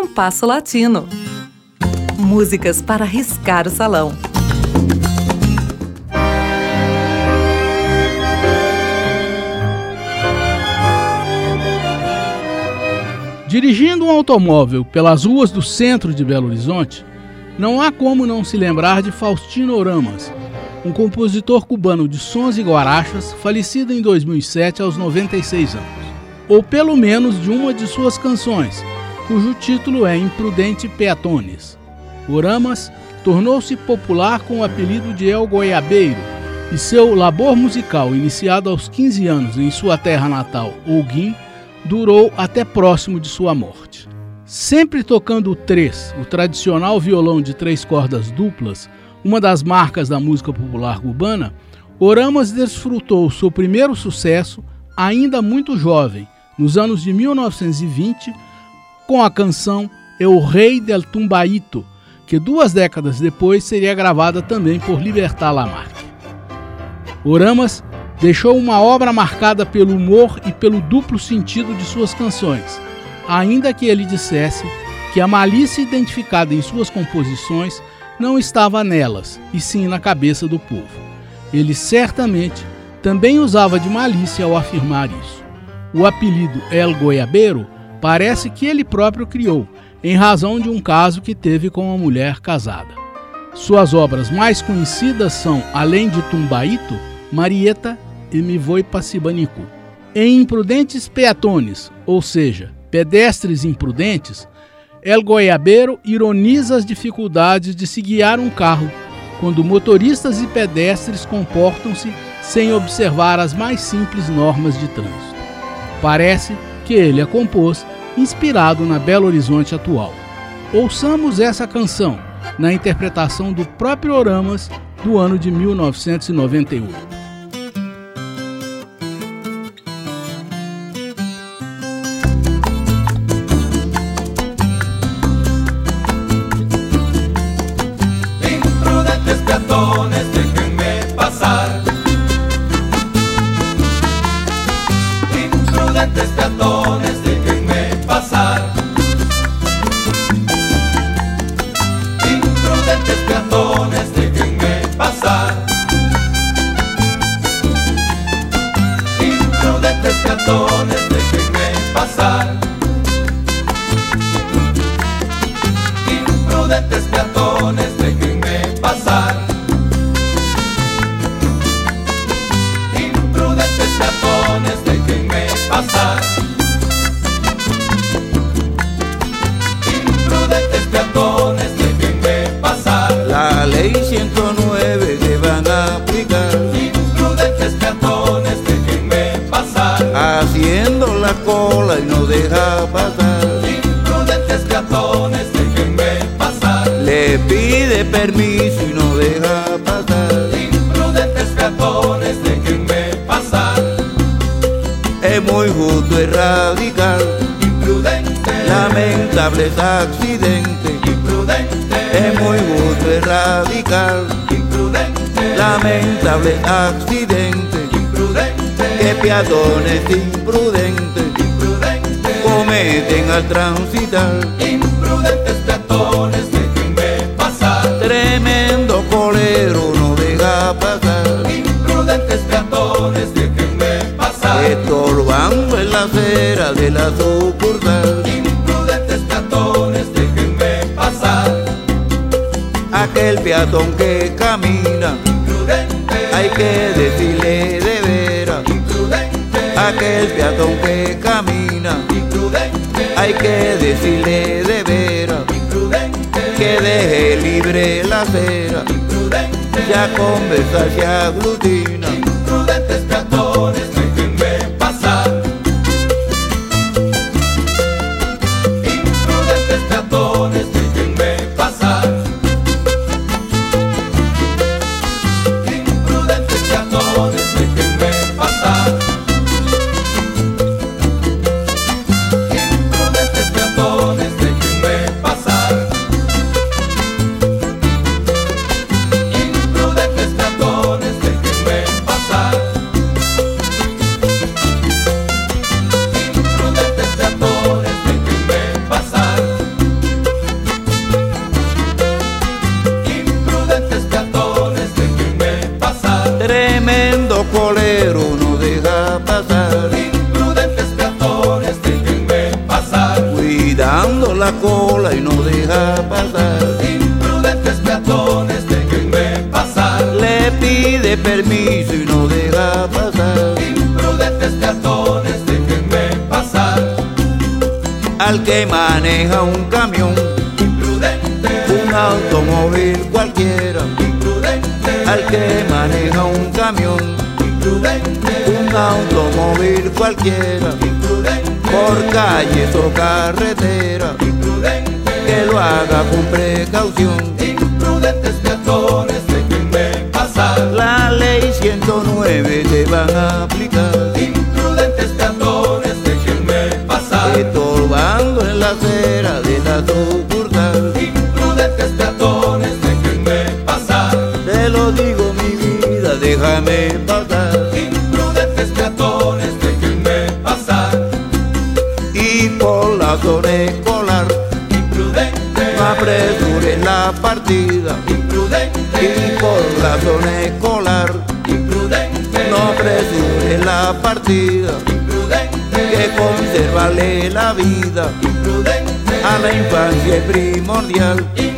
Compasso Latino. Músicas para riscar o salão. Dirigindo um automóvel pelas ruas do centro de Belo Horizonte, não há como não se lembrar de Faustino Oramas, um compositor cubano de sons e guarachas, falecido em 2007 aos 96 anos. Ou pelo menos de uma de suas canções, cujo título é Imprudente Peatones. Oramas tornou-se popular com o apelido de El Goiabeiro, e seu labor musical, iniciado aos 15 anos em sua terra natal, Holguim, durou até próximo de sua morte. Sempre tocando o três, o tradicional violão de três cordas duplas, uma das marcas da música popular cubana, Oramas desfrutou seu primeiro sucesso ainda muito jovem, nos anos de 1920, com a canção Eu Rei del Tumbaito, que duas décadas depois seria gravada também por Libertar Lamarque. Oramas deixou uma obra marcada pelo humor e pelo duplo sentido de suas canções, ainda que ele dissesse que a malícia identificada em suas composições não estava nelas, e sim na cabeça do povo. Ele certamente também usava de malícia ao afirmar isso. O apelido El Goiabeiro parece que ele próprio criou, em razão de um caso que teve com uma mulher casada. Suas obras mais conhecidas são, além de Tumbaito, Marieta e Me Voi Passibanicu. Em Imprudentes Peatones, ou seja, Pedestres Imprudentes, El Goiabeiro ironiza as dificuldades de se guiar um carro quando motoristas e pedestres comportam-se sem observar as mais simples normas de trânsito. Parece que ele a compôs inspirado na Belo Horizonte atual. Ouçamos essa canção na interpretação do próprio Oramas do ano de 1998. prudentes peatones, déjenme pasar. Imprudentes peatones, déjenme pasar. Imprudentes peatones, déjenme pasar. Imprudentes peatones. Permiso y no deja pasar. Imprudentes peatones, déjenme pasar. Es muy justo y radical. Imprudente. Lamentables accidentes. Imprudente. Es muy justo y radical. Imprudente. Lamentables accidentes. Imprudente. Que peatones imprudentes. Imprudente. Cometen al transitar. Imprudentes Imprudentes peatones, déjenme pasar. Estorbando en la acera de la sucursal. Imprudentes peatones, déjenme pasar. Aquel peatón que camina, imprudente, hay que decirle de veras. Imprudente, aquel peatón que camina, imprudente, hay que decirle de veras que deje libre la acera, ya conversa se aglutina. Permiso y no deja pasar. Imprudentes peatones, déjenme pasar. Al que maneja un camión, Imprudente, un automóvil cualquiera. imprudente, Al que maneja un camión, imprudente, un automóvil cualquiera. imprudente, Por calles o carretera, imprudente, que lo haga con precaución. Déjame pasar. Imprudentes peatones, déjenme pasar. Y por la zona escolar, Imprudente, no apresures la partida. imprudente, Y por la zona escolar, imprudente, no apresures la partida. imprudente, Que conservarle la vida imprudente, a la infancia es primordial. imprudentes